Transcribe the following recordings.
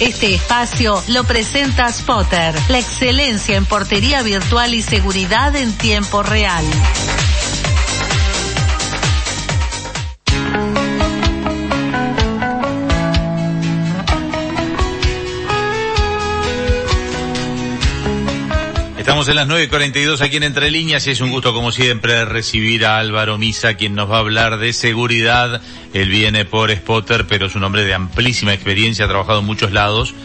Este espacio lo presenta Spotter, la excelencia en portería virtual y seguridad en tiempo real. Estamos en las 9.42 aquí en Entre Líneas y es un gusto como siempre recibir a Álvaro Misa quien nos va a hablar de seguridad. Él viene por Spotter pero es un hombre de amplísima experiencia, ha trabajado en muchos lados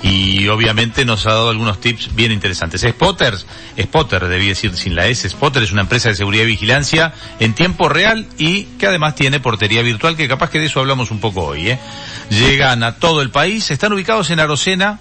y obviamente nos ha dado algunos tips bien interesantes. Spotters, Spotter debía decir sin la S, Spotter es una empresa de seguridad y vigilancia en tiempo real y que además tiene portería virtual que capaz que de eso hablamos un poco hoy. ¿eh? Llegan a todo el país, están ubicados en Arocena,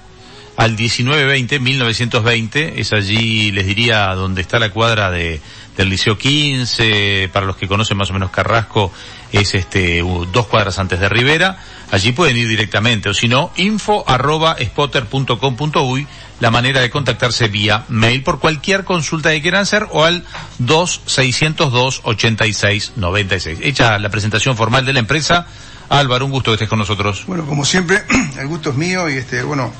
al 1920, 1920, es allí, les diría, donde está la cuadra de, del Liceo 15, para los que conocen más o menos Carrasco, es este, dos cuadras antes de Rivera, allí pueden ir directamente, o si no, info arroba spotter.com.uy, la manera de contactarse vía mail por cualquier consulta que quieran hacer o al 2602 8696. Hecha la presentación formal de la empresa, Álvaro, un gusto que estés con nosotros. Bueno, como siempre, el gusto es mío y este, bueno,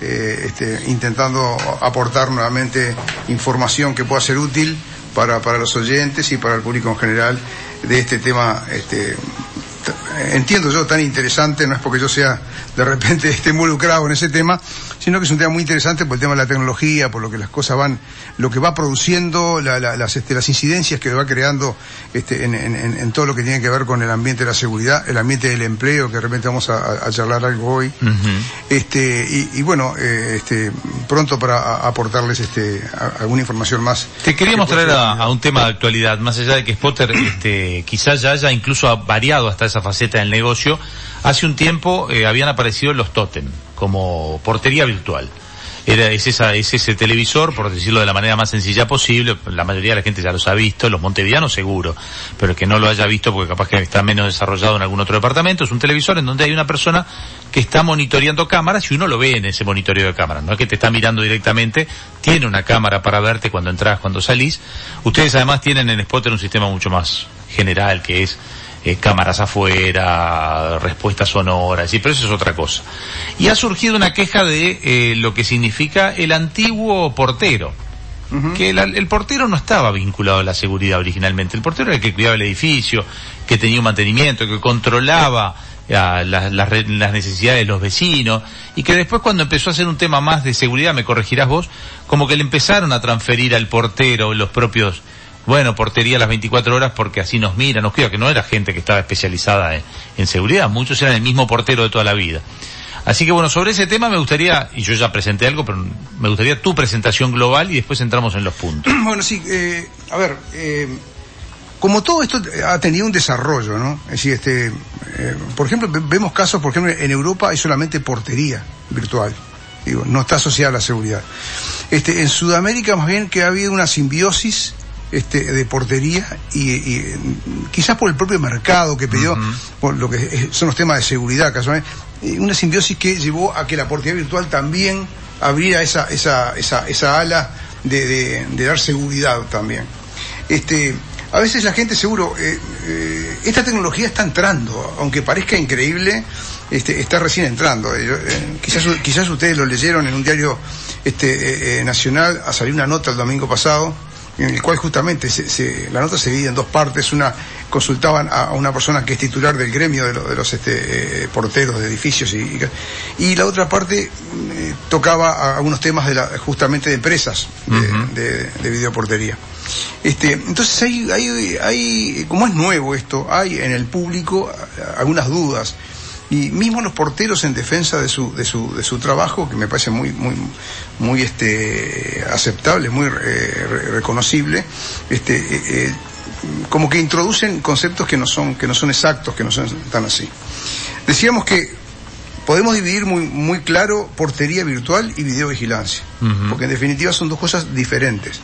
eh, este, intentando aportar nuevamente información que pueda ser útil para, para los oyentes y para el público en general de este tema este, entiendo yo tan interesante, no es porque yo sea de repente esté involucrado en ese tema, sino que es un tema muy interesante por el tema de la tecnología, por lo que las cosas van, lo que va produciendo, las, este, las incidencias que va creando este, en, todo lo que tiene que ver con el ambiente de la seguridad, el ambiente del empleo, que de repente vamos a, charlar algo hoy. este, y, bueno, eh, este, pronto para aportarles este, alguna información más. Te queríamos traer a, un tema de actualidad, más allá de que Spotter este, quizás ya haya incluso variado hasta esa faceta del negocio. Hace un tiempo eh, habían aparecido los Totem como portería virtual. Era, es, esa, es ese televisor, por decirlo de la manera más sencilla posible, la mayoría de la gente ya los ha visto, los montevideanos seguro, pero que no lo haya visto porque capaz que está menos desarrollado en algún otro departamento, es un televisor en donde hay una persona que está monitoreando cámaras y uno lo ve en ese monitoreo de cámaras, no es que te está mirando directamente, tiene una cámara para verte cuando entras, cuando salís. Ustedes además tienen en Spotter un sistema mucho más general que es eh, cámaras afuera, respuestas sonoras, y pero eso es otra cosa. Y ha surgido una queja de eh, lo que significa el antiguo portero. Que el, portero no estaba vinculado a la seguridad originalmente. El portero era el que cuidaba el edificio, que tenía un mantenimiento, que controlaba eh, las necesidades de los vecinos y que después cuando empezó a ser un tema más de seguridad, me corregirás vos, como que le empezaron a transferir al portero los propios bueno, portería las 24 horas porque así nos mira, nos cuida, que no era gente que estaba especializada en, seguridad, muchos eran el mismo portero de toda la vida. Así que bueno, sobre ese tema me gustaría, y yo ya presenté algo, pero me gustaría tu presentación global y después entramos en los puntos. Bueno, sí, eh, a ver, eh, como todo esto ha tenido un desarrollo, ¿no? Es decir, este, eh, por ejemplo, vemos casos, por ejemplo, en Europa hay solamente portería virtual, digo, no está asociada a la seguridad. Este, en Sudamérica más bien que ha habido una simbiosis este, de portería y, quizás por el propio mercado que pidió, por lo que son los temas de seguridad casualmente, una simbiosis que llevó a que la portería virtual también abriera esa, esa, esa, esa ala de, de, dar seguridad también. Este, a veces la gente seguro, eh, eh, esta tecnología está entrando, aunque parezca increíble, este, está recién entrando. Eh, quizás, quizás ustedes lo leyeron en un diario este, nacional, a salir una nota el domingo pasado, en el cual justamente se, la nota se divide en dos partes. Una, consultaban a, una persona que es titular del gremio de, los este, eh, porteros de edificios y, y, la otra parte eh, tocaba algunos temas de la, justamente de empresas de, de, videoportería. Este, entonces hay, hay, hay, como es nuevo esto, hay en el público algunas dudas y mismo los porteros en defensa de su, de su, de su trabajo, que me parece muy, muy, muy este, aceptable, muy eh, reconocible, este, eh, eh, como que introducen conceptos que no son, que no son exactos, que no son tan así. Decíamos que podemos dividir muy, muy claro portería virtual y videovigilancia, porque en definitiva son dos cosas diferentes.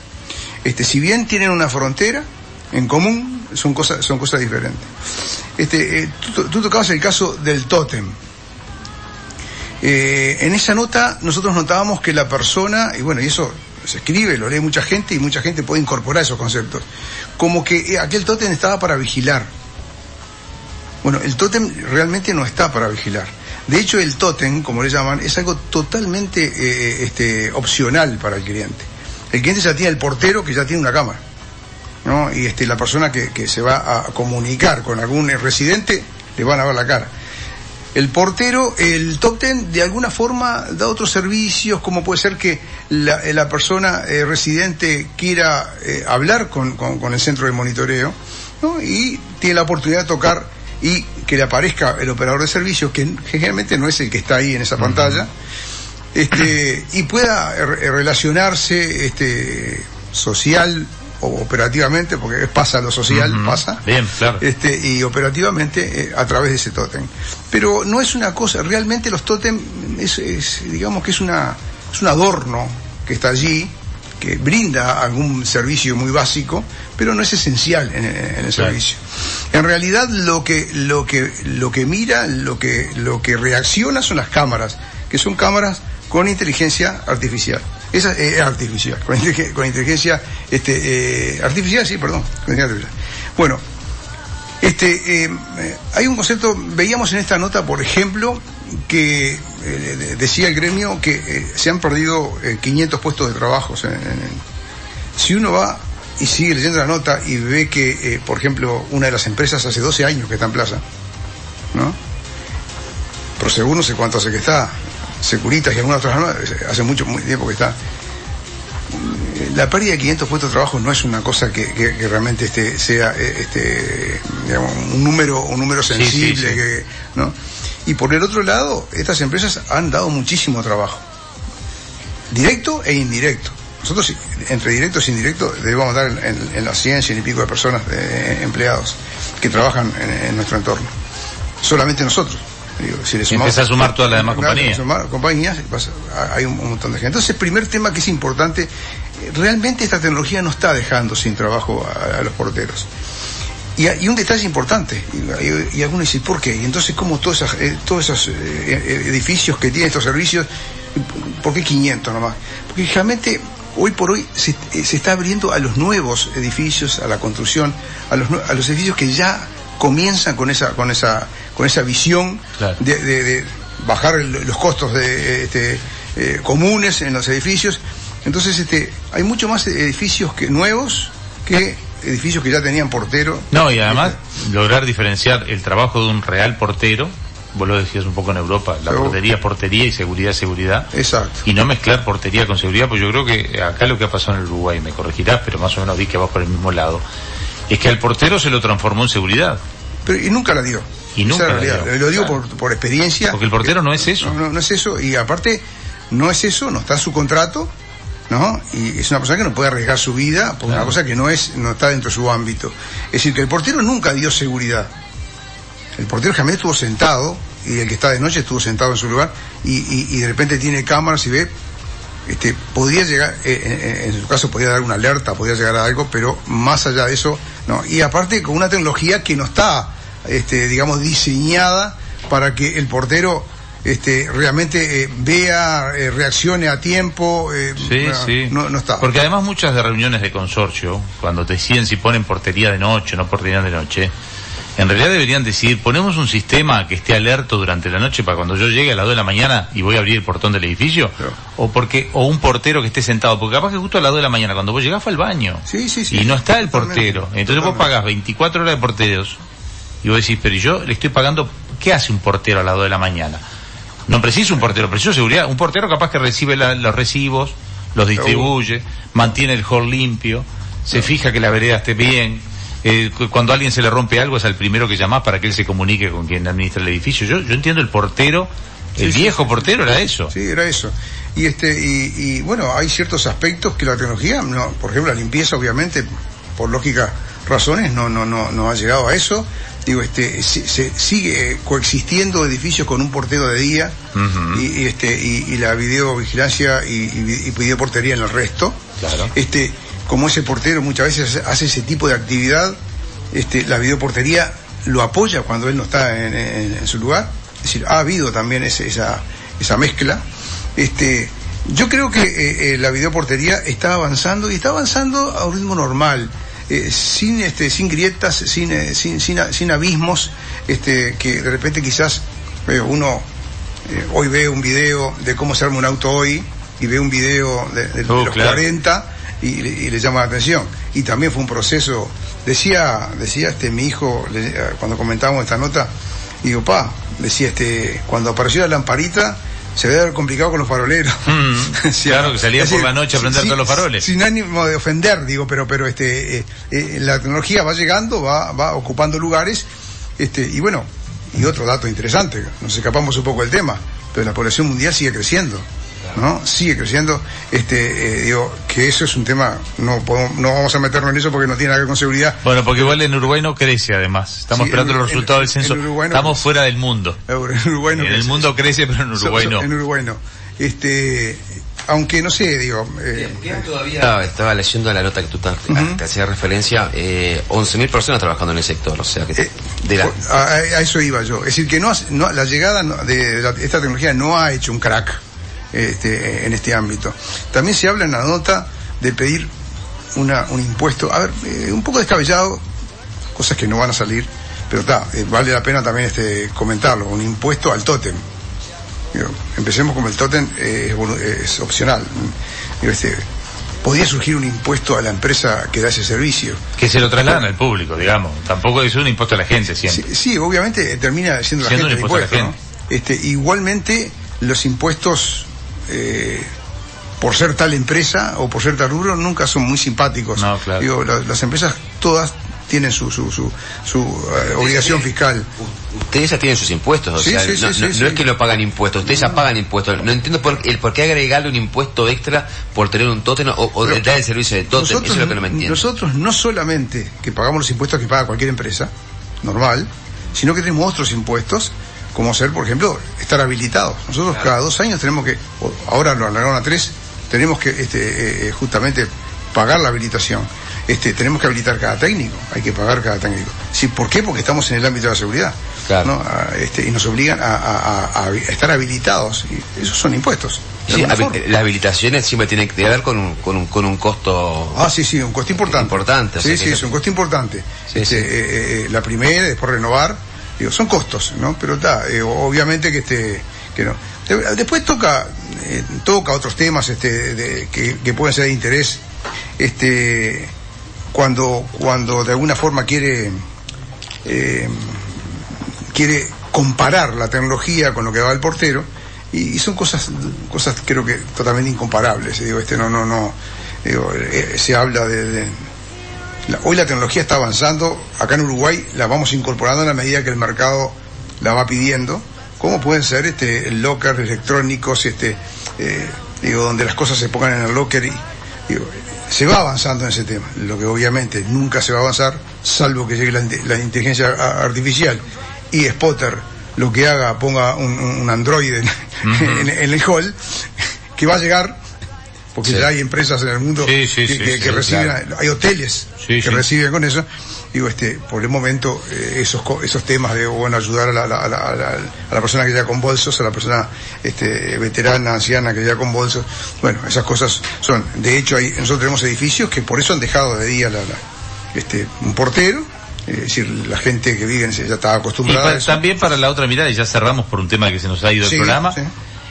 Este, si bien tienen una frontera en común, son cosas, son cosas diferentes. Este, eh, tú, tocabas el caso del tótem. Eh, en esa nota nosotros notábamos que la persona, y bueno, y eso se escribe, lo lee mucha gente y mucha gente puede incorporar esos conceptos, como que eh, aquel tótem estaba para vigilar. Bueno, el tótem realmente no está para vigilar. De hecho, el tótem, como le llaman, es algo totalmente eh, este, opcional para el cliente. El cliente ya tiene el portero que ya tiene una cámara. ¿No? Y este, la persona que, que se va a comunicar con algún residente le van a ver la cara. El portero, el top ten, de alguna forma da otros servicios, como puede ser que la, eh, la persona eh, residente quiera eh, hablar con, con- con el centro de monitoreo, ¿no? y tiene la oportunidad de tocar y que le aparezca el operador de servicios, que generalmente no es el que está ahí en esa pantalla, este, y pueda eh, relacionarse este, social operativamente, porque pasa lo social, pasa Bien, claro. este, y operativamente eh, a través de ese tótem. Pero no es una cosa, realmente los tótem es, es, digamos que es una es un adorno que está allí, que brinda algún servicio muy básico, pero no es esencial en, en el Claro. servicio. En realidad lo que lo que lo que mira, lo que lo que reacciona son las cámaras, que son cámaras con inteligencia artificial. Esa es artificial, con, inteligen- con inteligencia este, eh, artificial, sí, perdón, con inteligencia artificial. Bueno, este, eh, hay un concepto, veíamos en esta nota, por ejemplo, que eh, de- decía el gremio que eh, se han perdido eh, 500 puestos de trabajo. si uno va y sigue leyendo la nota y ve que, por ejemplo, una de las empresas hace 12 años que está en plaza, ¿no? Pero según no sé cuánto hace que está, Securitas y algunas otras, ¿no? hace mucho muy tiempo que está. La pérdida de 500 puestos de trabajo no es una cosa que, que- que realmente este, sea eh, este, digamos, un número un número Sí, sensible. sí, sí. que- ¿no? Y por el otro lado, estas empresas han dado muchísimo trabajo, directo e indirecto. Nosotros, entre directos e indirectos, debemos dar en, en- en las 100, 100 y pico de personas, de empleados, que trabajan en, en nuestro entorno. Solamente nosotros. Digo, si le Y sumamos- empieza a sumar todas las demás compañías. compañías, hay un, un montón de gente. Entonces, el primer tema que es importante, realmente esta tecnología no está dejando sin trabajo a, a los porteros. Y, un detalle importante, y, algunos dicen, ¿por qué? Y entonces, ¿cómo todos, esas- eh, todos esos eh, eh, edificios que tienen estos servicios, por qué 500 nomás? Porque realmente, hoy por hoy, se, eh, se está abriendo a los nuevos edificios, a la construcción, a los, a los edificios que ya comienzan con esa, con esa, con esa visión Claro. de, de- de bajar el- los costos de, este, eh, comunes en los edificios. Entonces, este, hay mucho más edificios que nuevos que edificios que ya tenían portero. No, y además lograr diferenciar el trabajo de un real portero, vos lo decías un poco en Europa, la portería es portería y seguridad es seguridad, Exacto. y no mezclar portería con seguridad, pues yo creo que acá lo que ha pasado en el Uruguay, me corregirás, pero más o menos vi que vas por el mismo lado, es que al portero se lo transformó en seguridad, Pero, y nunca la dio. Y nunca realidad. Lo digo Claro. por, por experiencia. porque el portero no es eso. No, no, no es eso. Y aparte, no es eso, no está en su contrato, ¿no? Y es una persona que no puede arriesgar su vida por una cosa que no es, no está dentro de su ámbito. Es decir, que el portero nunca dio seguridad. El portero jamás estuvo sentado, y el que está de noche estuvo sentado en su lugar, y, y- y de repente tiene cámaras y ve, este, podría llegar, eh, eh, en su caso podría dar una alerta, podría llegar a algo, pero más allá de eso, no. Y aparte con una tecnología que no está, este, digamos, diseñada para que el portero este, realmente eh, vea, eh, reaccione a tiempo, eh, Sí, no, sí. no, no está. Porque además muchas de reuniones de consorcio, cuando deciden si ponen portería de noche o no portería de noche, en realidad deberían decir, ponemos un sistema que esté alerto durante la noche para cuando yo llegue a las 2 de la mañana y voy a abrir el portón del edificio, Claro. o porque o un portero que esté sentado, porque capaz que justo a las 2 de la mañana cuando vos llegás fue al baño. Sí, sí, sí. y no está el portero. Entonces vos pagás 24 horas de porteros y vos decís, pero yo le estoy pagando, ¿qué hace un portero a las 2 de la mañana? No preciso un portero, preciso seguridad. Un portero capaz que recibe la- los recibos, los distribuye, mantiene el hall limpio, se fija que la vereda esté bien. eh, cu- cuando a alguien se le rompe algo es al primero que llamás para que él se comunique con quien administra el edificio. Yo, yo entiendo el portero, el Sí, viejo sí, portero era eso. Sí, era eso. Y este y, y, bueno, hay ciertos aspectos que la tecnología, no, por ejemplo, la limpieza, obviamente, por lógicas razones, no no no no ha llegado a eso. Digo, este se, se sigue coexistiendo edificios con un portero de día y, y, este y, y la videovigilancia y, y, vi- y videoportería en el resto. Claro. Este, como ese portero muchas veces hace ese tipo de actividad, este, la videoportería lo apoya cuando él no está en, en- en su lugar. Es decir, ha habido también ese- esa, esa mezcla. Este, yo creo que eh, eh, la videoportería está avanzando y está avanzando a un ritmo normal. Eh, sin este sin grietas sin, eh, sin sin sin abismos este que de repente quizás eh, uno eh, hoy veo un video de cómo se arma un auto hoy y veo un video de, de- de Oh, los claro. 40 y, le- y le llama la atención. Y también fue un proceso, decía, decía este mi hijo, le- eh, cuando comentábamos esta nota, digo, pa, decía este, cuando apareció la lamparita, se debe haber complicado con los faroleros. Mm, claro, que salía por la noche a prender sin- todos los faroles. Sin ánimo de ofender, digo, pero, pero este, eh, eh, la tecnología va llegando, va, va ocupando lugares, este, y bueno, y otro dato interesante, nos escapamos un poco del tema, pero la población mundial sigue creciendo. ¿No? Sigue creciendo, este, eh, digo, que eso es un tema, no podemos- no vamos a meternos en eso porque no tiene nada que ver con seguridad. Bueno, porque igual en Uruguay no crece además. Estamos Sí, esperando en- los en- resultados del en censo. No Estamos fuera del mundo. En Uruguay no en el mundo crece, pero en Uruguay So- so- no. En Uruguay no. Este, aunque no sé, digo, eh, Estaba, estaba leyendo la nota que tú estás- Ujú. que hacías referencia, eh, 11.000 personas trabajando en el sector, o sea que Eh, de la, a, a- eso iba yo. Es decir, que no, no- la llegada no- de la- esta tecnología no ha hecho un crack este, en este ámbito. También se habla en la nota de pedir una, un impuesto, a ver, eh, un poco descabellado, cosas que no van a salir, pero está, eh, vale la pena también este, comentarlo, un impuesto al tótem. Digo, empecemos con el tótem, eh, es, es opcional. Digo, este, podría surgir un impuesto a la empresa que da ese servicio. Que se lo trasladan al público, digamos. Tampoco es un impuesto a la gente siempre. Sí, sí, obviamente eh, termina siendo la gente un impuesto a la impuesto, ¿no? Este, igualmente, los impuestos, eh, por ser tal empresa o por ser tal rubro, nunca son muy simpáticos. No, claro. Digo, la- las empresas todas tienen su, su, su, su, eh, obligación fiscal. ustedes ya tienen sus impuestos, o Sí, sea, sí, no, sí, no- no es que lo pagan impuestos, ustedes ya pagan impuestos. No entiendo por, el por qué agregarle un impuesto extra por tener un tótem o, o dar el servicio de tótem, eso es lo que no me entiendo. nosotros no solamente que pagamos los impuestos que paga cualquier empresa, normal, sino que tenemos otros impuestos, como ser, por ejemplo, estar habilitados. Nosotros cada dos años tenemos que, ahora lo alargaron a tres, tenemos que este, eh, eh, justamente pagar la habilitación. Este, tenemos que habilitar cada técnico, hay que pagar cada técnico. Sí, ¿Por qué? Porque estamos en el ámbito de la seguridad. Claro. ¿no? A- este, y nos obligan a, a- a- a estar habilitados. Y esos son impuestos. Sí, las habilitaciones siempre tienen que ver con un, con un, con un costo. Ah, sí, sí, un costo importante. Importante, o Sí, sea sí, es un costo importante. Sí, Este, sí. eh, eh, la primera, después renovar, digo, son costos, ¿no? Pero está, eh, obviamente que este, que no. De- Después toca, eh, toca otros temas, este, de- que, que pueden ser de interés, este, cuando, cuando de alguna forma quiere, eh, quiere comparar la tecnología con lo que va el portero y, y son cosas cosas creo que totalmente incomparables digo este no no no digo, eh, se habla de, de- la- hoy la tecnología está avanzando. Acá en Uruguay la vamos incorporando en la medida que el mercado la va pidiendo. Como pueden ser este lockers electrónicos este eh, digo donde las cosas se pongan en el locker y digo, se va avanzando en ese tema lo que obviamente nunca se va a avanzar salvo que llegue la, inte- la inteligencia artificial y Spotter lo que haga ponga un, un- androide en, en- en el hall que va a llegar porque Sí. ya hay empresas en el mundo Sí, sí, que, reciben, claro. hay hoteles que reciben con eso. Digo, este, por el momento, eh, esos, esos temas de, bueno, ayudar a la, a la- a la- a persona que llega con bolsos, a la persona, este, veterana, anciana que llega con bolsos, bueno, esas cosas son, de hecho, hay, nosotros tenemos edificios que por eso han dejado de día la, este, un portero, eh, es decir, la gente que vive en ese- ya está Y acostumbrada a eso. también para la otra mirada, y ya cerramos por un tema que se nos ha ido Sí, el programa, sí.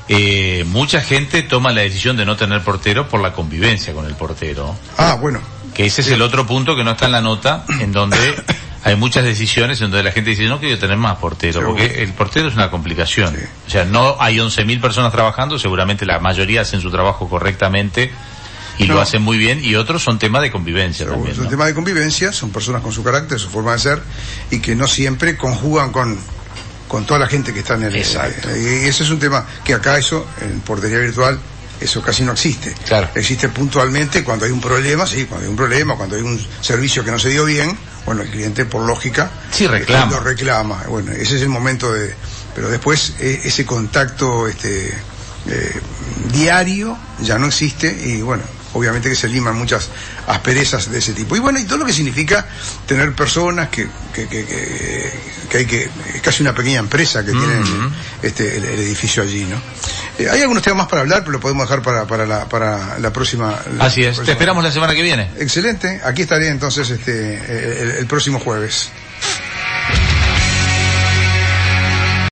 Eh, mucha gente toma la decisión de no tener portero por la convivencia con el portero. Ah, bueno, Que ese es el otro punto que no está en la nota, en donde hay muchas decisiones en donde la gente dice, no quiero tener más portero, Seguro. porque el portero es una complicación. Sí. O sea, no hay 11.000 personas trabajando, seguramente la mayoría hacen su trabajo correctamente y No. lo hacen muy bien, y otros son temas de convivencia Seguro, también. es un ¿no? tema de convivencia, son personas con su carácter, su forma de ser, y que no siempre conjugan con, con toda la gente que está en el... Exacto. eh, y ese es un tema que acá eso, en portería virtual, eso casi no existe. Claro. Existe puntualmente cuando hay un problema, sí, cuando hay un problema, cuando hay un servicio que no se dio bien, bueno, el cliente por lógica Sí, reclama. lo reclama. Bueno, ese es el momento de... Pero después eh, ese contacto este, eh, diario ya no existe y bueno, obviamente que se liman muchas asperezas de ese tipo. Y bueno, y todo lo que significa tener personas que, que, que, que, que hay que, es casi una pequeña empresa que tiene este, el, el edificio allí, ¿no? Eh, hay algunos temas más para hablar, pero lo podemos dejar para, para, la, para la próxima. la Así es. Te esperamos la semana que viene. Excelente, aquí estaré entonces este, el- el próximo jueves.